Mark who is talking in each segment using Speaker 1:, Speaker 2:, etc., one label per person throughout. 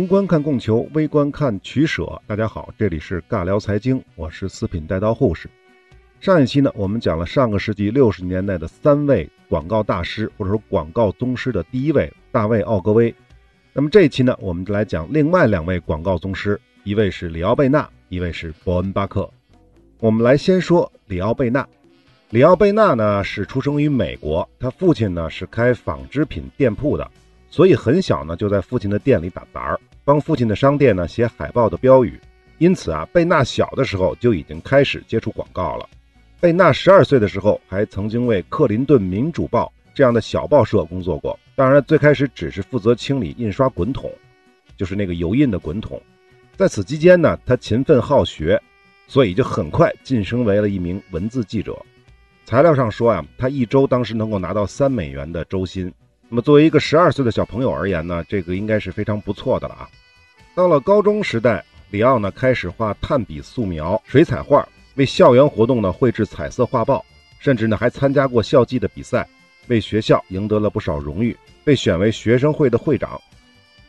Speaker 1: 宏观看供求，微观看取舍。大家好，这里是尬聊财经，我是四品带刀护士。上一期呢，我们讲了上个世纪六十年代的三位广告大师，或者说广告宗师的第一位大卫·奥格威。那么这一期呢，我们就来讲另外两位广告宗师，一位是里奥贝纳，一位是伯恩巴克。我们来先说里奥贝纳。里奥贝纳呢是出生于美国，他父亲呢是开纺织品店铺的。所以很小呢，就在父亲的店里打杂儿，帮父亲的商店呢写海报的标语。因此啊，贝纳小的时候就已经开始接触广告了。贝纳十二岁的时候，还曾经为克林顿民主报这样的小报社工作过。当然，最开始只是负责清理印刷滚筒，就是那个油印的滚筒。在此期间呢，他勤奋好学，所以就很快晋升为了一名文字记者。材料上说啊，他一周当时能够拿到三美元的周薪。那么作为一个十二岁的小朋友而言呢，这个应该是非常不错的了啊。到了高中时代，里奥呢开始画炭笔素描、水彩画，为校园活动呢绘制彩色画报，甚至呢还参加过校际的比赛，为学校赢得了不少荣誉，被选为学生会的会长。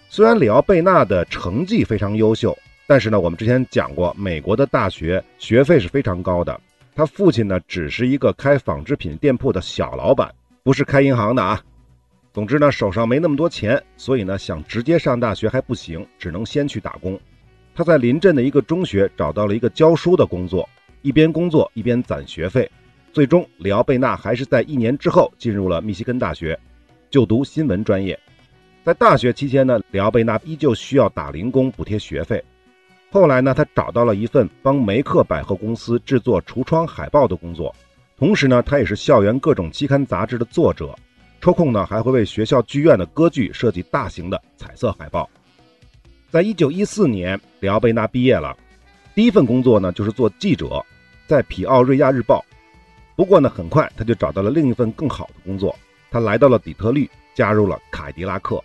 Speaker 1: 虽然里奥贝纳的成绩非常优秀，但是呢我们之前讲过，美国的大学学费是非常高的。他父亲呢只是一个开纺织品店铺的小老板，不是开银行的啊。总之呢，手上没那么多钱，所以呢，想直接上大学还不行，只能先去打工。他在邻镇的一个中学找到了一个教书的工作，一边工作一边攒学费。最终，里奥贝纳还是在一年之后进入了密西根大学，就读新闻专业。在大学期间呢，里奥贝纳依旧需要打零工补贴学费。后来呢，他找到了一份帮梅克百货公司制作橱窗海报的工作，同时呢，他也是校园各种期刊杂志的作者。抽空呢，还会为学校剧院的歌剧设计大型的彩色海报。在一九一四年，里奥贝纳毕业了，第一份工作呢就是做记者，在《皮奥瑞亚日报》。不过呢，很快他就找到了另一份更好的工作，他来到了底特律，加入了凯迪拉克，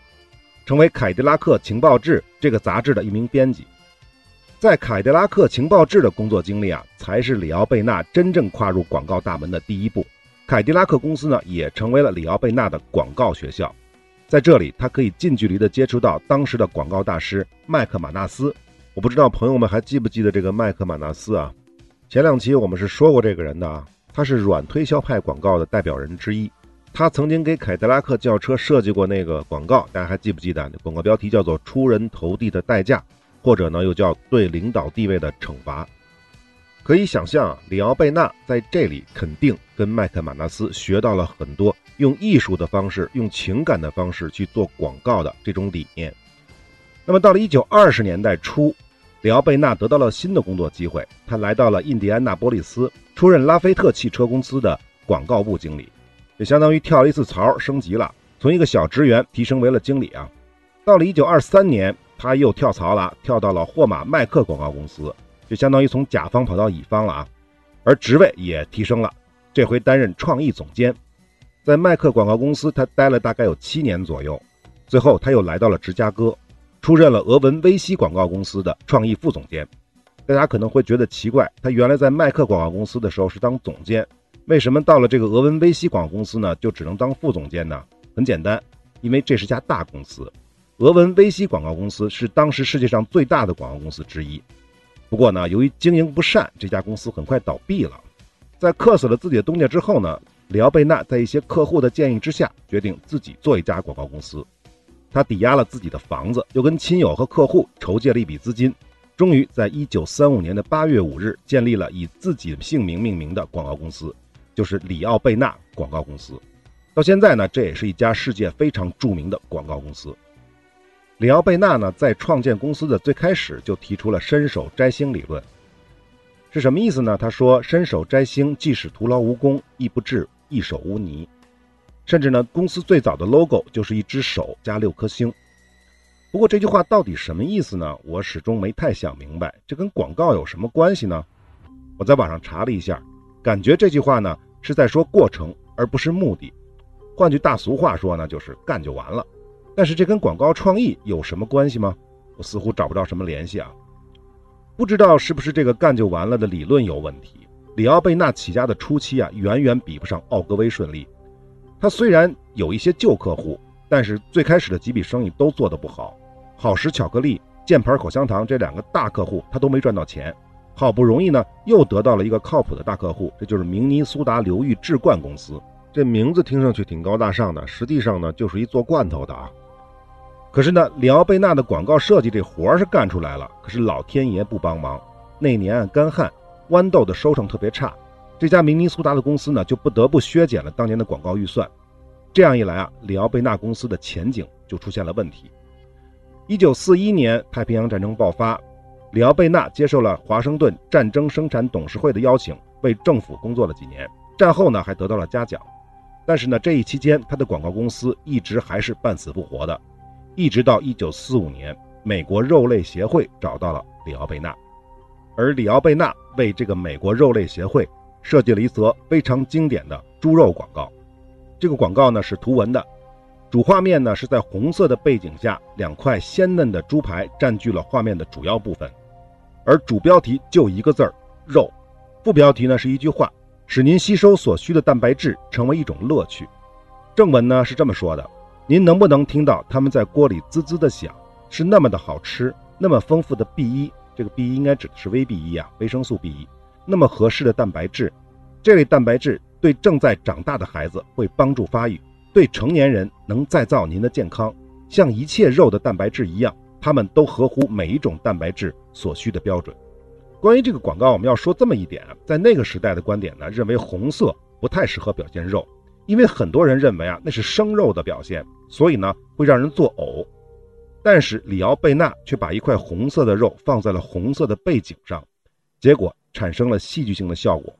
Speaker 1: 成为《凯迪拉克情报志》这个杂志的一名编辑。在《凯迪拉克情报志》的工作经历啊，才是里奥贝纳真正跨入广告大门的第一步。凯迪拉克公司呢，也成为了里奥贝纳的广告学校，在这里，他可以近距离的接触到当时的广告大师麦克马纳斯。我不知道朋友们还记不记得这个麦克马纳斯啊？前两期我们是说过这个人的啊，他是软推销派广告的代表人之一。他曾经给凯迪拉克轿车设计过那个广告，大家还记不记得？广告标题叫做“出人头地的代价”，或者呢又叫“对领导地位的惩罚”。可以想象啊，里奥贝纳在这里肯定跟麦克马纳斯学到了很多用艺术的方式、用情感的方式去做广告的这种理念。那么到了一九二十年代初，里奥贝纳得到了新的工作机会，他来到了印第安纳波利斯，出任拉菲特汽车公司的广告部经理，也相当于跳了一次槽，升级了，从一个小职员提升为了经理啊。到了一九二三年，他又跳槽了，跳到了霍马麦克广告公司。就相当于从甲方跑到乙方了啊，而职位也提升了，这回担任创意总监，在麦克广告公司他待了大概有七年左右，最后他又来到了芝加哥，出任了俄文威西广告公司的创意副总监。大家可能会觉得奇怪，他原来在麦克广告公司的时候是当总监，为什么到了这个俄文威西广告公司呢，就只能当副总监呢？很简单，因为这是家大公司，俄文威西广告公司是当时世界上最大的广告公司之一。不过呢，由于经营不善，这家公司很快倒闭了。在克死了自己的东家之后呢，里奥贝纳在一些客户的建议之下，决定自己做一家广告公司。他抵押了自己的房子，又跟亲友和客户筹借了一笔资金，终于在1935年的8月5日建立了以自己姓名命名的广告公司，就是里奥贝纳广告公司。到现在呢，这也是一家世界非常著名的广告公司。里奥贝纳呢，在创建公司的最开始就提出了“伸手摘星”理论，是什么意思呢？他说：“伸手摘星，即使徒劳无功，亦不至一手污泥。”甚至呢，公司最早的 logo 就是一只手加六颗星。不过这句话到底什么意思呢？我始终没太想明白。这跟广告有什么关系呢？我在网上查了一下，感觉这句话呢是在说过程，而不是目的。换句大俗话说呢，就是干就完了。但是这跟广告创意有什么关系吗？我似乎找不到什么联系啊。不知道是不是这个干就完了的理论有问题。里奥贝纳起家的初期啊，远远比不上奥格威顺利。他虽然有一些旧客户，但是最开始的几笔生意都做得不好。好时巧克力、箭牌口香糖这两个大客户他都没赚到钱，好不容易呢又得到了一个靠谱的大客户，这就是明尼苏达流域制罐公司。这名字听上去挺高大上的，实际上呢就是一做罐头的啊。可是呢，里奥贝纳的广告设计这活儿是干出来了，可是老天爷不帮忙。那年干旱，豌豆的收成特别差，这家明尼苏达的公司呢就不得不削减了当年的广告预算。这样一来啊，里奥贝纳公司的前景就出现了问题。一九四一年，太平洋战争爆发，里奥贝纳接受了华盛顿战争生产董事会的邀请，为政府工作了几年。战后呢，还得到了嘉奖。但是呢，这一期间他的广告公司一直还是半死不活的。一直到一九四五年，美国肉类协会找到了里奥贝纳，而里奥贝纳为这个美国肉类协会设计了一则非常经典的猪肉广告。这个广告呢是图文的，主画面呢是在红色的背景下，两块鲜嫩的猪排占据了画面的主要部分，而主标题就一个字儿“肉”，副标题呢是一句话：“使您吸收所需的蛋白质成为一种乐趣。”正文呢是这么说的。您能不能听到它们在锅里滋滋的响？是那么的好吃，那么丰富的 B 一，这个 B 一应该指的是 VB 一啊，维生素 B 一，那么合适的蛋白质，这类蛋白质对正在长大的孩子会帮助发育，对成年人能再造您的健康，像一切肉的蛋白质一样，它们都合乎每一种蛋白质所需的标准。关于这个广告，我们要说这么一点，在那个时代的观点呢，认为红色不太适合表现肉。因为很多人认为啊，那是生肉的表现，所以呢会让人作呕。但是里奥贝纳却把一块红色的肉放在了红色的背景上，结果产生了戏剧性的效果。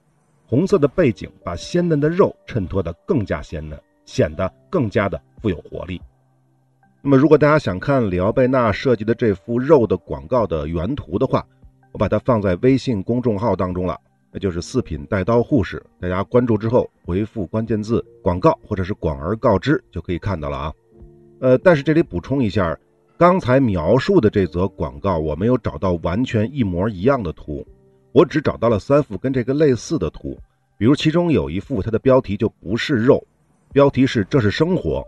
Speaker 1: 红色的背景把鲜嫩的肉衬托得更加鲜嫩，显得更加的富有活力。那么，如果大家想看里奥贝纳设计的这幅肉的广告的原图的话，我把它放在微信公众号当中了。那就是四品带刀护士，大家关注之后回复关键字“广告”或者是“广而告之”就可以看到了啊。呃，但是这里补充一下，刚才描述的这则广告我没有找到完全一模一样的图，我只找到了三幅跟这个类似的图。比如其中有一幅，它的标题就不是肉，标题是“这是生活”，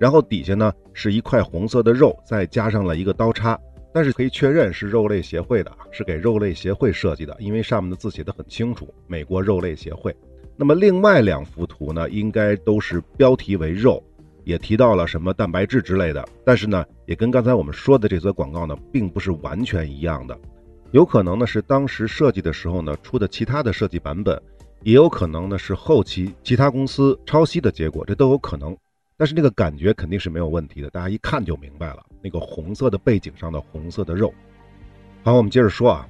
Speaker 1: 然后底下呢是一块红色的肉，再加上了一个刀叉。但是可以确认是肉类协会的，是给肉类协会设计的，因为上面的字写得很清楚，美国肉类协会。那么另外两幅图呢，应该都是标题为肉，也提到了什么蛋白质之类的，但是呢，也跟刚才我们说的这则广告呢，并不是完全一样的，有可能呢是当时设计的时候呢出的其他的设计版本，也有可能呢是后期其他公司抄袭的结果，这都有可能。但是那个感觉肯定是没有问题的，大家一看就明白了。那个红色的背景上的红色的肉。好，我们接着说啊。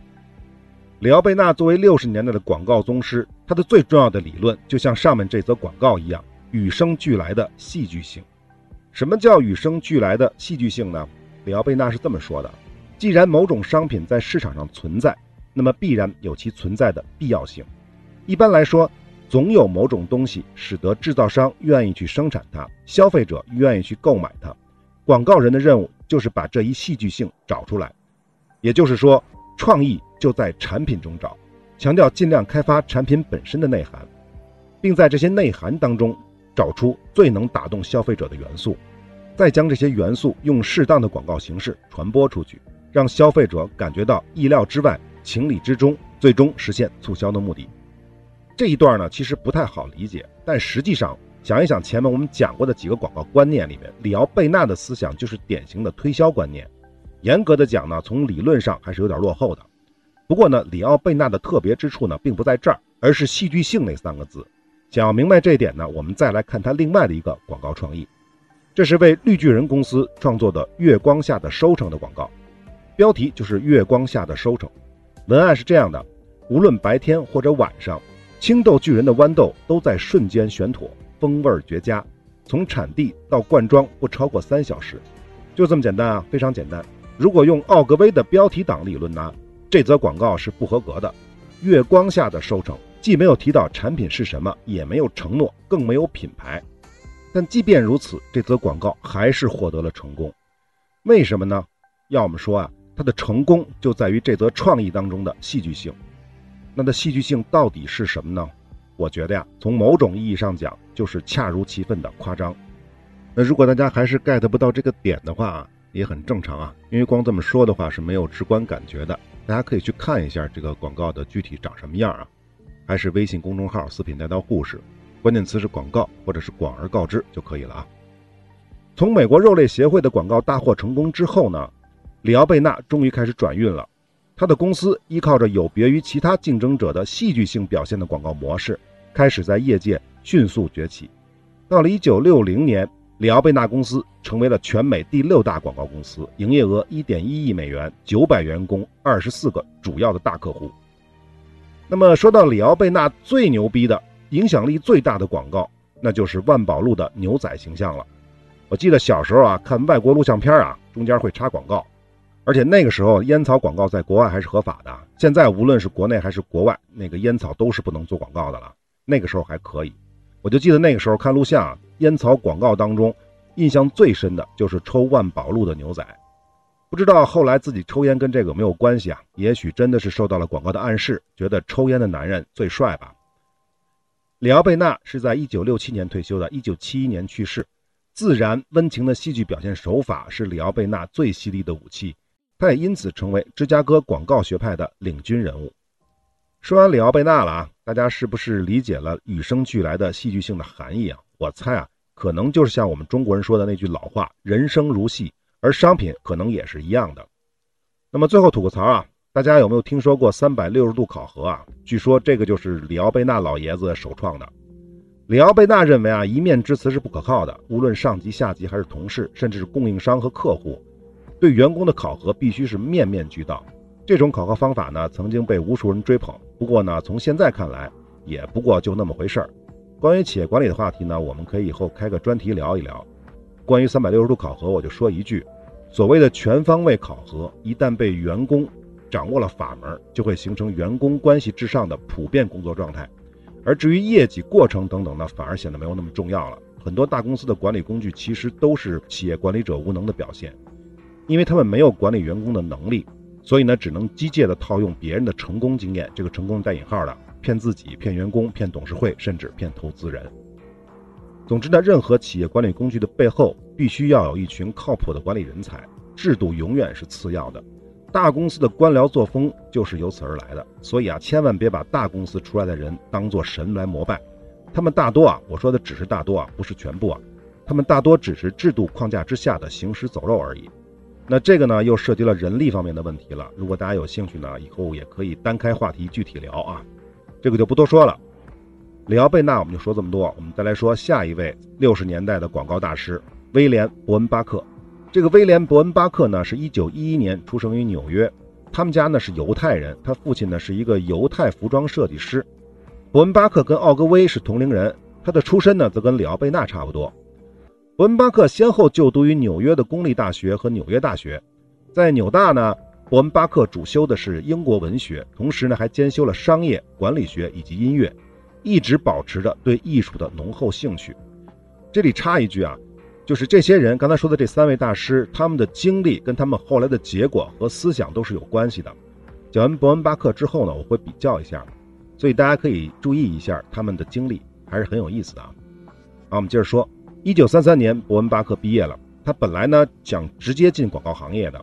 Speaker 1: 里奥贝纳作为六十年代的广告宗师，他的最重要的理论就像上面这则广告一样，与生俱来的戏剧性。什么叫与生俱来的戏剧性呢？里奥贝纳是这么说的：既然某种商品在市场上存在，那么必然有其存在的必要性。一般来说。总有某种东西使得制造商愿意去生产它，消费者愿意去购买它。广告人的任务就是把这一戏剧性找出来，也就是说，创意就在产品中找，强调尽量开发产品本身的内涵，并在这些内涵当中找出最能打动消费者的元素，再将这些元素用适当的广告形式传播出去，让消费者感觉到意料之外、情理之中，最终实现促销的目的。这一段呢，其实不太好理解，但实际上想一想前面我们讲过的几个广告观念里面，里奥贝纳的思想就是典型的推销观念。严格的讲呢，从理论上还是有点落后的。不过呢，里奥贝纳的特别之处呢，并不在这儿，而是戏剧性那三个字。想要明白这一点呢，我们再来看他另外的一个广告创意，这是为绿巨人公司创作的《月光下的收成》的广告，标题就是《月光下的收成》，文案是这样的：无论白天或者晚上。青豆巨人的豌豆都在瞬间选妥，风味绝佳。从产地到灌装不超过三小时，就这么简单啊，非常简单。如果用奥格威的标题党理论呢，这则广告是不合格的。月光下的收成既没有提到产品是什么，也没有承诺，更没有品牌。但即便如此，这则广告还是获得了成功。为什么呢？要我们说啊，它的成功就在于这则创意当中的戏剧性。那的戏剧性到底是什么呢？我觉得呀，从某种意义上讲，就是恰如其分的夸张。那如果大家还是 get 不到这个点的话，也很正常啊，因为光这么说的话是没有直观感觉的。大家可以去看一下这个广告的具体长什么样啊，还是微信公众号“四品带刀护士”，关键词是广告或者是广而告之就可以了啊。从美国肉类协会的广告大获成功之后呢，里奥贝纳终于开始转运了。他的公司依靠着有别于其他竞争者的戏剧性表现的广告模式，开始在业界迅速崛起。到了1960年，里奥贝纳公司成为了全美第六大广告公司，营业额1.1亿美元，900员工，24个主要的大客户。那么说到里奥贝纳最牛逼的、影响力最大的广告，那就是万宝路的牛仔形象了。我记得小时候啊，看外国录像片啊，中间会插广告。而且那个时候烟草广告在国外还是合法的，现在无论是国内还是国外，那个烟草都是不能做广告的了。那个时候还可以，我就记得那个时候看录像，烟草广告当中印象最深的就是抽万宝路的牛仔。不知道后来自己抽烟跟这个有没有关系啊？也许真的是受到了广告的暗示，觉得抽烟的男人最帅吧。里奥贝纳是在1967年退休的，1971年去世。自然温情的戏剧表现手法是里奥贝纳最犀利的武器。他也因此成为芝加哥广告学派的领军人物。说完里奥贝纳了啊，大家是不是理解了与生俱来的戏剧性的含义啊？我猜啊，可能就是像我们中国人说的那句老话：“人生如戏”，而商品可能也是一样的。那么最后吐个槽啊，大家有没有听说过三百六十度考核啊？据说这个就是里奥贝纳老爷子首创的。里奥贝纳认为啊，一面之词是不可靠的，无论上级、下级还是同事，甚至是供应商和客户。对员工的考核必须是面面俱到，这种考核方法呢，曾经被无数人追捧。不过呢，从现在看来，也不过就那么回事儿。关于企业管理的话题呢，我们可以以后开个专题聊一聊。关于三百六十度考核，我就说一句：所谓的全方位考核，一旦被员工掌握了法门，就会形成员工关系至上的普遍工作状态。而至于业绩过程等等呢，反而显得没有那么重要了。很多大公司的管理工具其实都是企业管理者无能的表现。因为他们没有管理员工的能力，所以呢，只能机械的套用别人的成功经验，这个成功带引号的，骗自己、骗员工、骗董事会，甚至骗投资人。总之呢，任何企业管理工具的背后，必须要有一群靠谱的管理人才，制度永远是次要的。大公司的官僚作风就是由此而来的，所以啊，千万别把大公司出来的人当做神来膜拜。他们大多啊，我说的只是大多啊，不是全部啊，他们大多只是制度框架之下的行尸走肉而已。那这个呢，又涉及了人力方面的问题了。如果大家有兴趣呢，以后也可以单开话题具体聊啊。这个就不多说了。里奥贝纳我们就说这么多，我们再来说下一位六十年代的广告大师威廉伯恩巴克。这个威廉伯恩巴克呢，是一九一一年出生于纽约，他们家呢是犹太人，他父亲呢是一个犹太服装设计师。伯恩巴克跟奥格威是同龄人，他的出身呢则跟里奥贝纳差不多。伯恩巴克先后就读于纽约的公立大学和纽约大学，在纽大呢，伯恩巴克主修的是英国文学，同时呢还兼修了商业管理学以及音乐，一直保持着对艺术的浓厚兴趣。这里插一句啊，就是这些人刚才说的这三位大师，他们的经历跟他们后来的结果和思想都是有关系的。讲完伯恩巴克之后呢，我会比较一下，所以大家可以注意一下他们的经历，还是很有意思的啊。好，我们接着说。一九三三年，伯恩巴克毕业了。他本来呢想直接进广告行业的，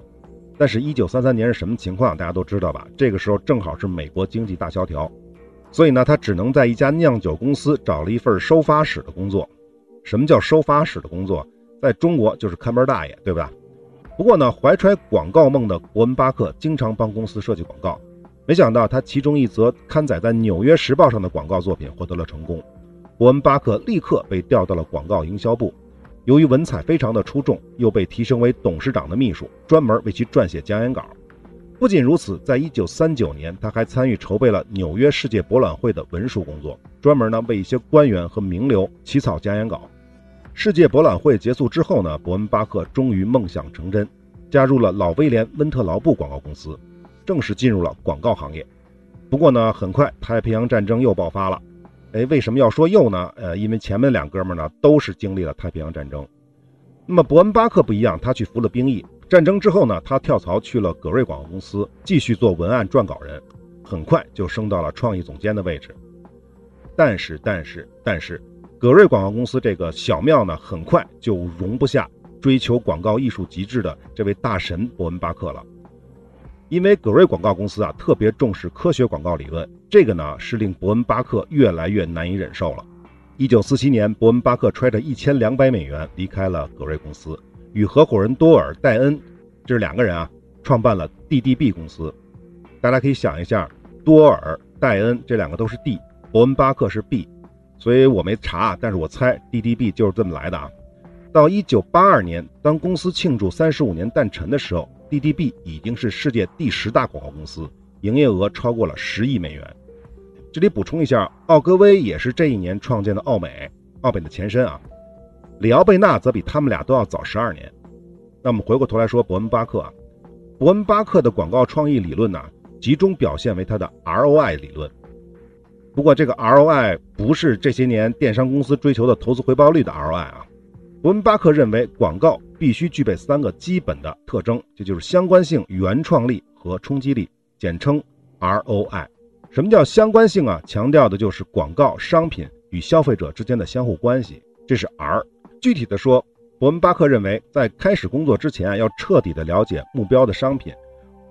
Speaker 1: 但是，一九三三年是什么情况？大家都知道吧？这个时候正好是美国经济大萧条，所以呢，他只能在一家酿酒公司找了一份收发室的工作。什么叫收发室的工作？在中国就是看门大爷，对吧？不过呢，怀揣广告梦的伯恩巴克经常帮公司设计广告。没想到，他其中一则刊载在《纽约时报》上的广告作品获得了成功。伯恩巴克立刻被调到了广告营销部，由于文采非常的出众，又被提升为董事长的秘书，专门为其撰写讲演稿。不仅如此，在一九三九年，他还参与筹备了纽约世界博览会的文书工作，专门呢为一些官员和名流起草讲演稿。世界博览会结束之后呢，伯恩巴克终于梦想成真，加入了老威廉温特劳布广告公司，正式进入了广告行业。不过呢，很快太平洋战争又爆发了。哎，为什么要说又呢？呃，因为前面两哥们呢都是经历了太平洋战争。那么伯恩巴克不一样，他去服了兵役。战争之后呢，他跳槽去了葛瑞广告公司，继续做文案撰稿人，很快就升到了创意总监的位置。但是，但是，但是，葛瑞广告公司这个小庙呢，很快就容不下追求广告艺术极致的这位大神伯恩巴克了。因为葛瑞广告公司啊特别重视科学广告理论，这个呢是令伯恩巴克越来越难以忍受了。一九四七年，伯恩巴克揣着一千两百美元离开了葛瑞公司，与合伙人多尔戴恩，这是两个人啊，创办了 DDB 公司。大家可以想一下，多尔、戴恩这两个都是 D，伯恩巴克是 B，所以我没查，但是我猜 DDB 就是这么来的啊。到一九八二年，当公司庆祝三十五年诞辰的时候。DDB 已经是世界第十大广告公司，营业额超过了十亿美元。这里补充一下，奥格威也是这一年创建的奥美，奥美的前身啊。里奥贝纳则比他们俩都要早十二年。那我们回过头来说伯恩巴克啊，伯恩巴克的广告创意理论呢，集中表现为他的 ROI 理论。不过这个 ROI 不是这些年电商公司追求的投资回报率的 ROI 啊。伯恩巴克认为广告。必须具备三个基本的特征，这就是相关性、原创力和冲击力，简称 ROI。什么叫相关性啊？强调的就是广告商品与消费者之间的相互关系，这是 R。具体的说，伯恩巴克认为，在开始工作之前，要彻底的了解目标的商品，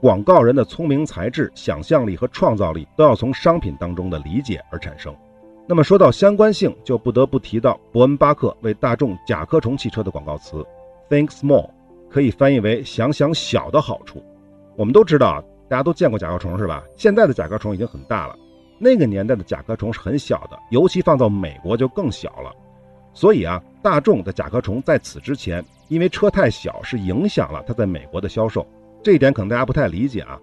Speaker 1: 广告人的聪明才智、想象力和创造力都要从商品当中的理解而产生。那么说到相关性，就不得不提到伯恩巴克为大众甲壳虫汽车的广告词。Think small，可以翻译为想想小的好处。我们都知道，大家都见过甲壳虫是吧？现在的甲壳虫已经很大了，那个年代的甲壳虫是很小的，尤其放到美国就更小了。所以啊，大众的甲壳虫在此之前，因为车太小，是影响了它在美国的销售。这一点可能大家不太理解啊，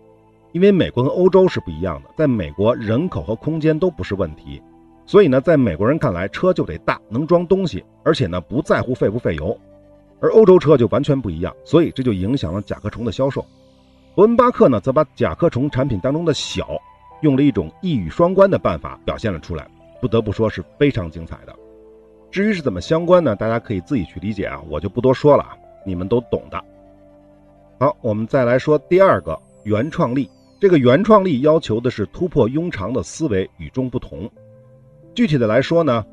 Speaker 1: 因为美国跟欧洲是不一样的，在美国人口和空间都不是问题，所以呢，在美国人看来，车就得大，能装东西，而且呢，不在乎费不费油。而欧洲车就完全不一样，所以这就影响了甲壳虫的销售。伯恩巴克呢，则把甲壳虫产品当中的小，用了一种一语双关的办法表现了出来，不得不说是非常精彩的。至于是怎么相关呢？大家可以自己去理解啊，我就不多说了，你们都懂的。好，我们再来说第二个原创力。这个原创力要求的是突破庸常的思维，与众不同。具体的来说呢？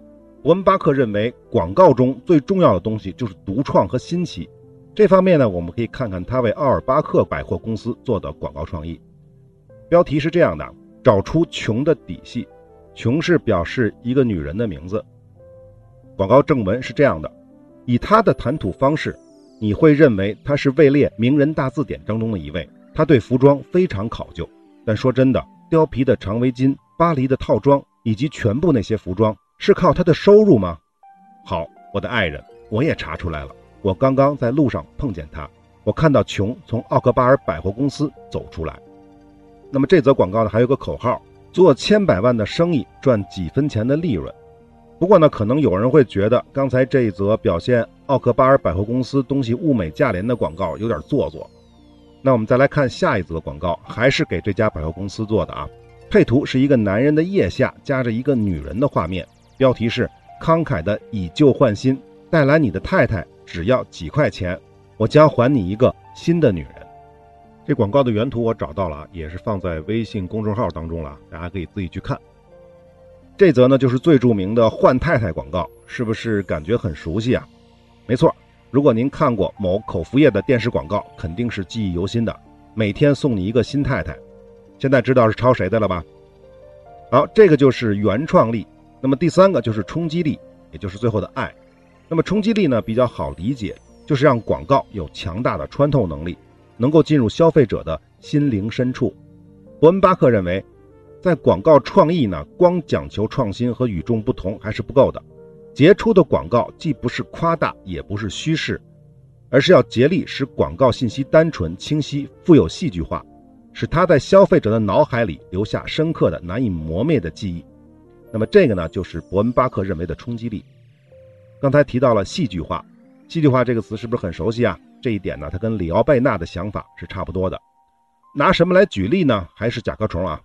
Speaker 1: 伯恩巴克认为，广告中最重要的东西就是独创和新奇。这方面呢，我们可以看看他为奥尔巴克百货公司做的广告创意。标题是这样的：找出穷的底细。穷是表示一个女人的名字。广告正文是这样的：以他的谈吐方式，你会认为他是位列名人大字典当中的一位。他对服装非常考究，但说真的，貂皮的长围巾、巴黎的套装以及全部那些服装。是靠他的收入吗？好，我的爱人，我也查出来了。我刚刚在路上碰见他，我看到琼从奥克巴尔百货公司走出来。那么这则广告呢，还有个口号：做千百万的生意，赚几分钱的利润。不过呢，可能有人会觉得刚才这一则表现奥克巴尔百货公司东西物美价廉的广告有点做作。那我们再来看下一则广告，还是给这家百货公司做的啊。配图是一个男人的腋下夹着一个女人的画面。标题是慷慨的以旧换新，带来你的太太只要几块钱，我将还你一个新的女人。这广告的原图我找到了，也是放在微信公众号当中了，大家可以自己去看。这则呢就是最著名的换太太广告，是不是感觉很熟悉啊？没错，如果您看过某口服液的电视广告，肯定是记忆犹新的。每天送你一个新太太，现在知道是抄谁的了吧？好，这个就是原创力。那么第三个就是冲击力，也就是最后的爱。那么冲击力呢比较好理解，就是让广告有强大的穿透能力，能够进入消费者的心灵深处。伯恩巴克认为，在广告创意呢，光讲求创新和与众不同还是不够的。杰出的广告既不是夸大，也不是虚饰，而是要竭力使广告信息单纯、清晰、富有戏剧化，使它在消费者的脑海里留下深刻的、难以磨灭的记忆。那么这个呢，就是伯恩巴克认为的冲击力。刚才提到了戏剧化，戏剧化这个词是不是很熟悉啊？这一点呢，它跟里奥贝纳的想法是差不多的。拿什么来举例呢？还是甲壳虫啊？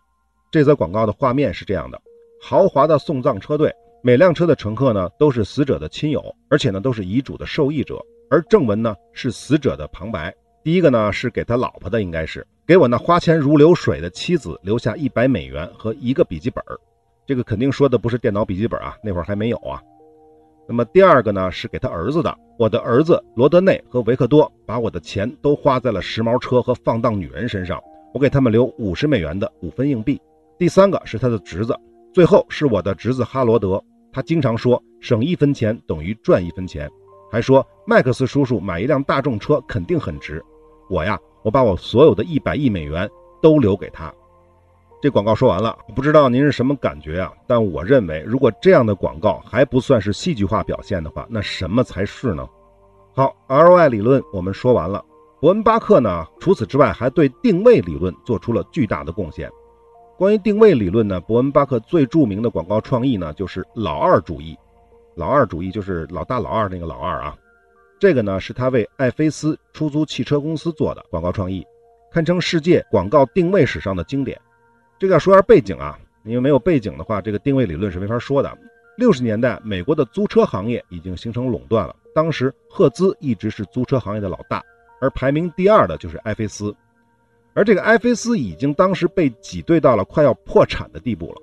Speaker 1: 这则广告的画面是这样的：豪华的送葬车队，每辆车的乘客呢都是死者的亲友，而且呢都是遗嘱的受益者。而正文呢是死者的旁白，第一个呢是给他老婆的，应该是给我那花钱如流水的妻子留下一百美元和一个笔记本。这个肯定说的不是电脑笔记本啊，那会儿还没有啊。那么第二个呢是给他儿子的，我的儿子罗德内和维克多把我的钱都花在了时髦车和放荡女人身上，我给他们留五十美元的五分硬币。第三个是他的侄子，最后是我的侄子哈罗德，他经常说省一分钱等于赚一分钱，还说麦克斯叔叔买一辆大众车肯定很值。我呀，我把我所有的一百亿美元都留给他。这广告说完了，不知道您是什么感觉啊？但我认为，如果这样的广告还不算是戏剧化表现的话，那什么才是呢？好，ROI 理论我们说完了。伯恩巴克呢，除此之外还对定位理论做出了巨大的贡献。关于定位理论呢，伯恩巴克最著名的广告创意呢，就是老二主义。老二主义就是老大老二那个老二啊。这个呢，是他为艾菲斯出租汽车公司做的广告创意，堪称世界广告定位史上的经典。这个要说下背景啊，因为没有背景的话，这个定位理论是没法说的。六十年代，美国的租车行业已经形成垄断了。当时，赫兹一直是租车行业的老大，而排名第二的就是艾菲斯。而这个埃菲斯已经当时被挤兑到了快要破产的地步了。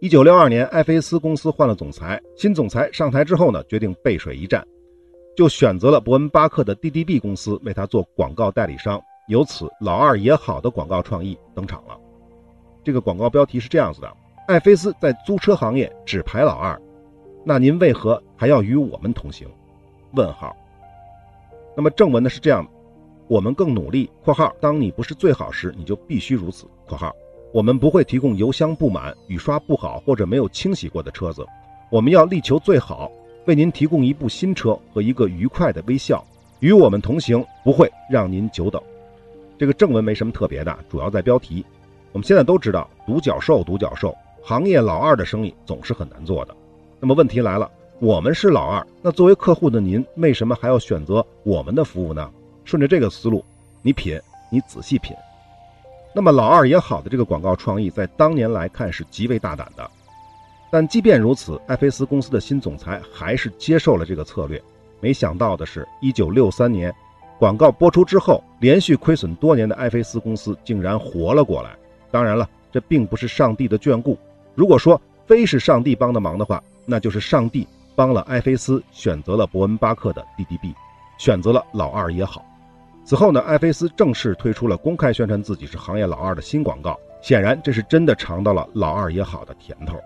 Speaker 1: 一九六二年，埃菲斯公司换了总裁，新总裁上台之后呢，决定背水一战，就选择了伯恩巴克的 DDB 公司为他做广告代理商。由此，老二也好的广告创意登场了。这个广告标题是这样子的：艾菲斯在租车行业只排老二，那您为何还要与我们同行？问号。那么正文呢是这样：我们更努力。括号当你不是最好时，你就必须如此。括号我们不会提供油箱不满、雨刷不好或者没有清洗过的车子，我们要力求最好，为您提供一部新车和一个愉快的微笑。与我们同行不会让您久等。这个正文没什么特别的，主要在标题。我们现在都知道，独角兽，独角兽，行业老二的生意总是很难做的。那么问题来了，我们是老二，那作为客户的您，为什么还要选择我们的服务呢？顺着这个思路，你品，你仔细品。那么老二也好的这个广告创意，在当年来看是极为大胆的。但即便如此，艾菲斯公司的新总裁还是接受了这个策略。没想到的是，一九六三年，广告播出之后，连续亏损多年的艾菲斯公司竟然活了过来。当然了，这并不是上帝的眷顾。如果说非是上帝帮的忙的话，那就是上帝帮了艾菲斯选择了伯恩巴克的 DDB，选择了老二也好。此后呢，艾菲斯正式推出了公开宣传自己是行业老二的新广告。显然，这是真的尝到了老二也好的甜头。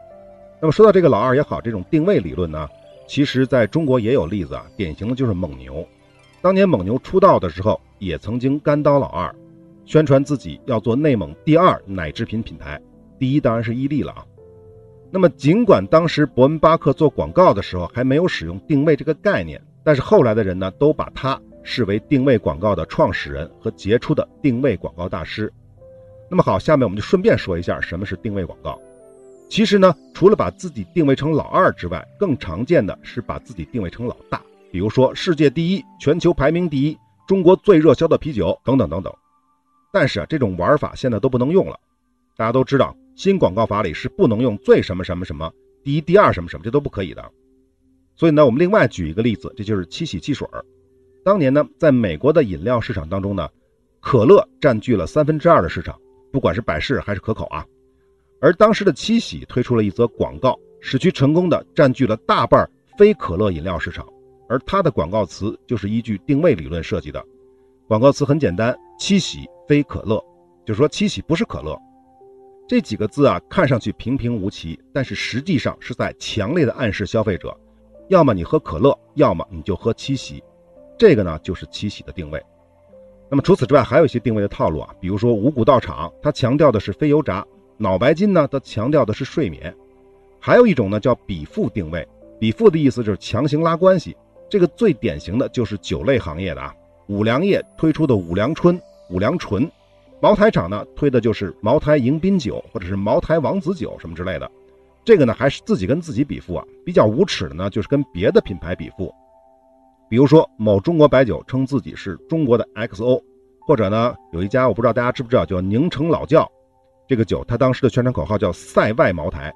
Speaker 1: 那么说到这个老二也好这种定位理论呢，其实在中国也有例子啊，典型的就是蒙牛。当年蒙牛出道的时候，也曾经干刀老二。宣传自己要做内蒙第二奶制品品牌，第一当然是伊利了啊。那么尽管当时伯恩巴克做广告的时候还没有使用定位这个概念，但是后来的人呢都把他视为定位广告的创始人和杰出的定位广告大师。那么好，下面我们就顺便说一下什么是定位广告。其实呢，除了把自己定位成老二之外，更常见的是把自己定位成老大，比如说世界第一、全球排名第一、中国最热销的啤酒等等等等。但是啊，这种玩法现在都不能用了。大家都知道，新广告法里是不能用最什么什么什么、第一、第二什么什么，这都不可以的。所以呢，我们另外举一个例子，这就是七喜汽水。当年呢，在美国的饮料市场当中呢，可乐占据了三分之二的市场，不管是百事还是可口啊。而当时的七喜推出了一则广告，使其成功的占据了大半非可乐饮料市场。而它的广告词就是依据定位理论设计的，广告词很简单：七喜。非可乐，就是说七喜不是可乐，这几个字啊，看上去平平无奇，但是实际上是在强烈的暗示消费者，要么你喝可乐，要么你就喝七喜，这个呢就是七喜的定位。那么除此之外，还有一些定位的套路啊，比如说五谷道场，它强调的是非油炸；脑白金呢，它强调的是睡眠。还有一种呢叫比附定位，比附的意思就是强行拉关系，这个最典型的就是酒类行业的啊，五粮液推出的五粮春。五粮醇，茅台厂呢推的就是茅台迎宾酒或者是茅台王子酒什么之类的，这个呢还是自己跟自己比富啊。比较无耻的呢就是跟别的品牌比富，比如说某中国白酒称自己是中国的 XO，或者呢有一家我不知道大家知不知道叫宁城老窖，这个酒它当时的宣传口号叫塞外茅台。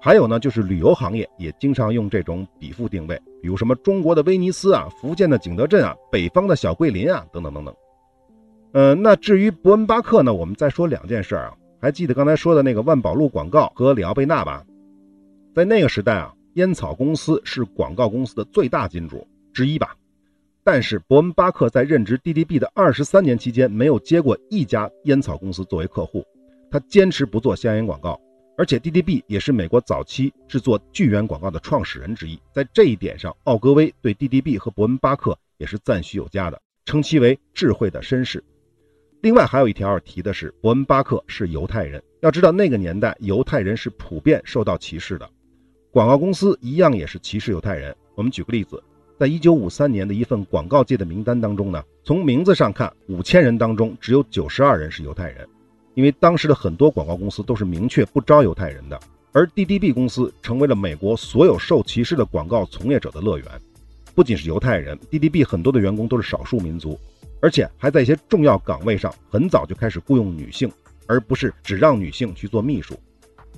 Speaker 1: 还有呢就是旅游行业也经常用这种比附定位，比如什么中国的威尼斯啊、福建的景德镇啊、北方的小桂林啊等等等等。呃，那至于伯恩巴克呢？我们再说两件事啊。还记得刚才说的那个万宝路广告和里奥贝纳吧？在那个时代啊，烟草公司是广告公司的最大金主之一吧。但是伯恩巴克在任职 DDB 的二十三年期间，没有接过一家烟草公司作为客户。他坚持不做香烟广告，而且 DDB 也是美国早期制作巨源广告的创始人之一。在这一点上，奥格威对 DDB 和伯恩巴克也是赞许有加的，称其为智慧的绅士。另外还有一条要提的是，伯恩巴克是犹太人。要知道那个年代犹太人是普遍受到歧视的，广告公司一样也是歧视犹太人。我们举个例子。在一九五三年的一份广告界的名单当中呢，从名字上看，五千人当中只有九十二人是犹太人，因为当时的很多广告公司都是明确不招犹太人的。而 DDB 公司成为了美国所有受歧视的广告从业者的乐园。不仅是犹太人，DDB 很多的员工都是少数民族，而且还在一些重要岗位上很早就开始雇佣女性，而不是只让女性去做秘书。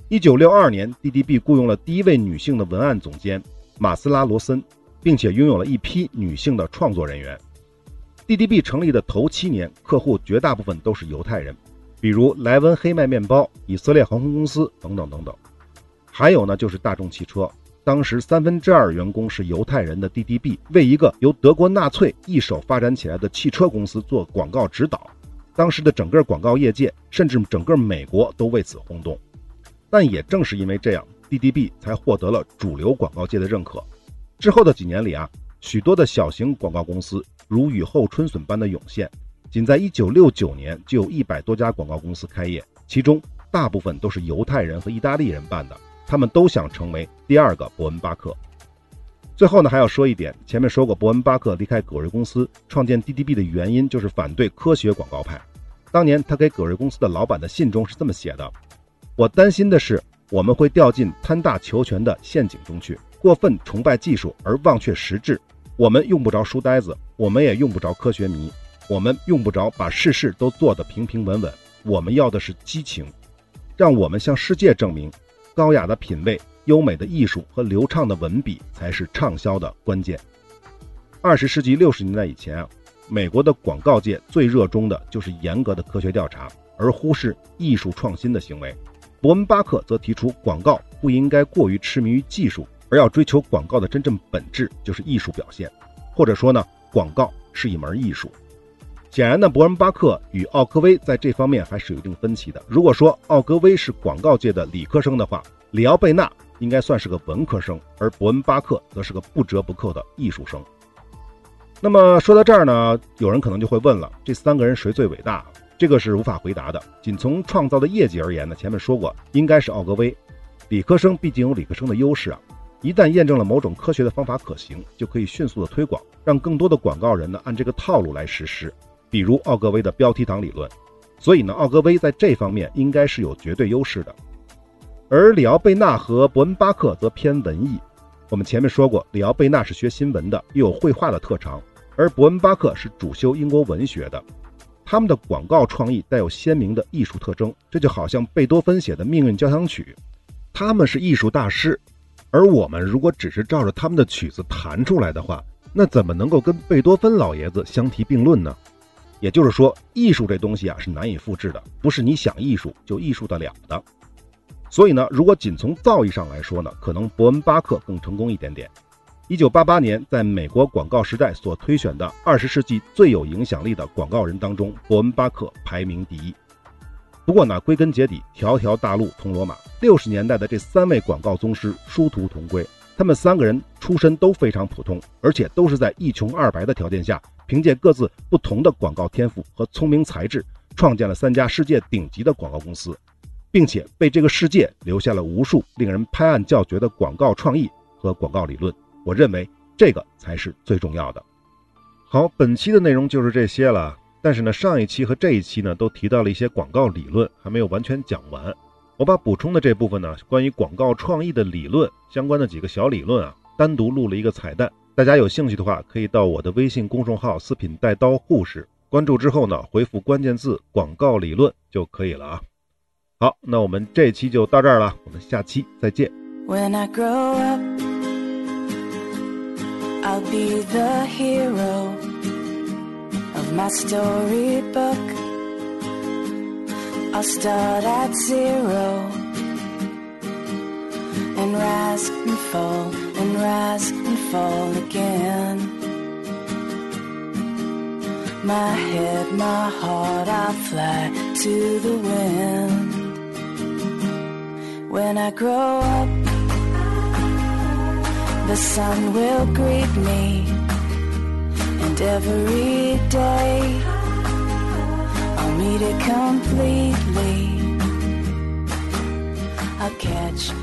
Speaker 1: 一九六二年，DDB 雇佣了第一位女性的文案总监马斯拉罗森。并且拥有了一批女性的创作人员。DDB 成立的头七年，客户绝大部分都是犹太人，比如莱文黑麦面包、以色列航空公司等等等等。还有呢，就是大众汽车。当时三分之二员工是犹太人的 DDB，为一个由德国纳粹一手发展起来的汽车公司做广告指导。当时的整个广告业界，甚至整个美国都为此轰动。但也正是因为这样，DDB 才获得了主流广告界的认可。之后的几年里啊，许多的小型广告公司如雨后春笋般的涌现。仅在1969年，就有一百多家广告公司开业，其中大部分都是犹太人和意大利人办的。他们都想成为第二个伯恩巴克。最后呢，还要说一点，前面说过，伯恩巴克离开葛瑞公司创建 DDB 的原因就是反对科学广告派。当年他给葛瑞公司的老板的信中是这么写的：“我担心的是，我们会掉进贪大求全的陷阱中去。”过分崇拜技术而忘却实质，我们用不着书呆子，我们也用不着科学迷，我们用不着把事事都做得平平稳稳。我们要的是激情，让我们向世界证明，高雅的品味、优美的艺术和流畅的文笔才是畅销的关键。二十世纪六十年代以前啊，美国的广告界最热衷的就是严格的科学调查，而忽视艺术创新的行为。伯恩巴克则提出，广告不应该过于痴迷于技术。而要追求广告的真正本质，就是艺术表现，或者说呢，广告是一门艺术。显然呢，伯恩巴克与奥格威在这方面还是有一定分歧的。如果说奥格威是广告界的理科生的话，里奥贝纳应该算是个文科生，而伯恩巴克则是个不折不扣的艺术生。那么说到这儿呢，有人可能就会问了：这三个人谁最伟大？这个是无法回答的。仅从创造的业绩而言呢，前面说过，应该是奥格威。理科生毕竟有理科生的优势啊。一旦验证了某种科学的方法可行，就可以迅速的推广，让更多的广告人呢按这个套路来实施。比如奥格威的标题党理论。所以呢，奥格威在这方面应该是有绝对优势的。而里奥贝纳和伯恩巴克则偏文艺。我们前面说过，里奥贝纳是学新闻的，又有绘画的特长，而伯恩巴克是主修英国文学的。他们的广告创意带有鲜明的艺术特征，这就好像贝多芬写的命运交响曲，他们是艺术大师。而我们如果只是照着他们的曲子弹出来的话，那怎么能够跟贝多芬老爷子相提并论呢？也就是说，艺术这东西啊是难以复制的，不是你想艺术就艺术得了的。所以呢，如果仅从造诣上来说呢，可能伯恩巴克更成功一点点。一九八八年，在美国广告时代所推选的二十世纪最有影响力的广告人当中，伯恩巴克排名第一。不过呢，归根结底，条条大路通罗马。六十年代的这三位广告宗师殊途同归，他们三个人出身都非常普通，而且都是在一穷二白的条件下，凭借各自不同的广告天赋和聪明才智，创建了三家世界顶级的广告公司，并且被这个世界留下了无数令人拍案叫绝的广告创意和广告理论。我认为这个才是最重要的。好，本期的内容就是这些了。但是呢，上一期和这一期呢，都提到了一些广告理论，还没有完全讲完。我把补充的这部分呢，关于广告创意的理论相关的几个小理论啊，单独录了一个彩蛋。大家有兴趣的话，可以到我的微信公众号“四品带刀护士”关注之后呢，回复关键字“广告理论”就可以了啊。好，那我们这期就到这儿了，我们下期再见。When I grow up, I'll be the hero. of my storybook. I'll start at zero.
Speaker 2: And rise and fall and rise and fall again. My head, my heart, I'll fly to the wind. When I grow up, the sun will greet me, and every day I'll meet it completely. I'll catch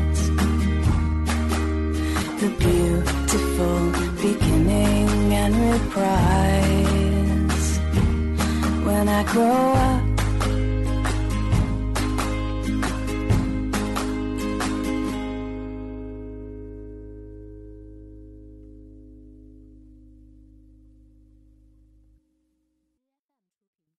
Speaker 2: the beautiful beginning and reprise when I grow up.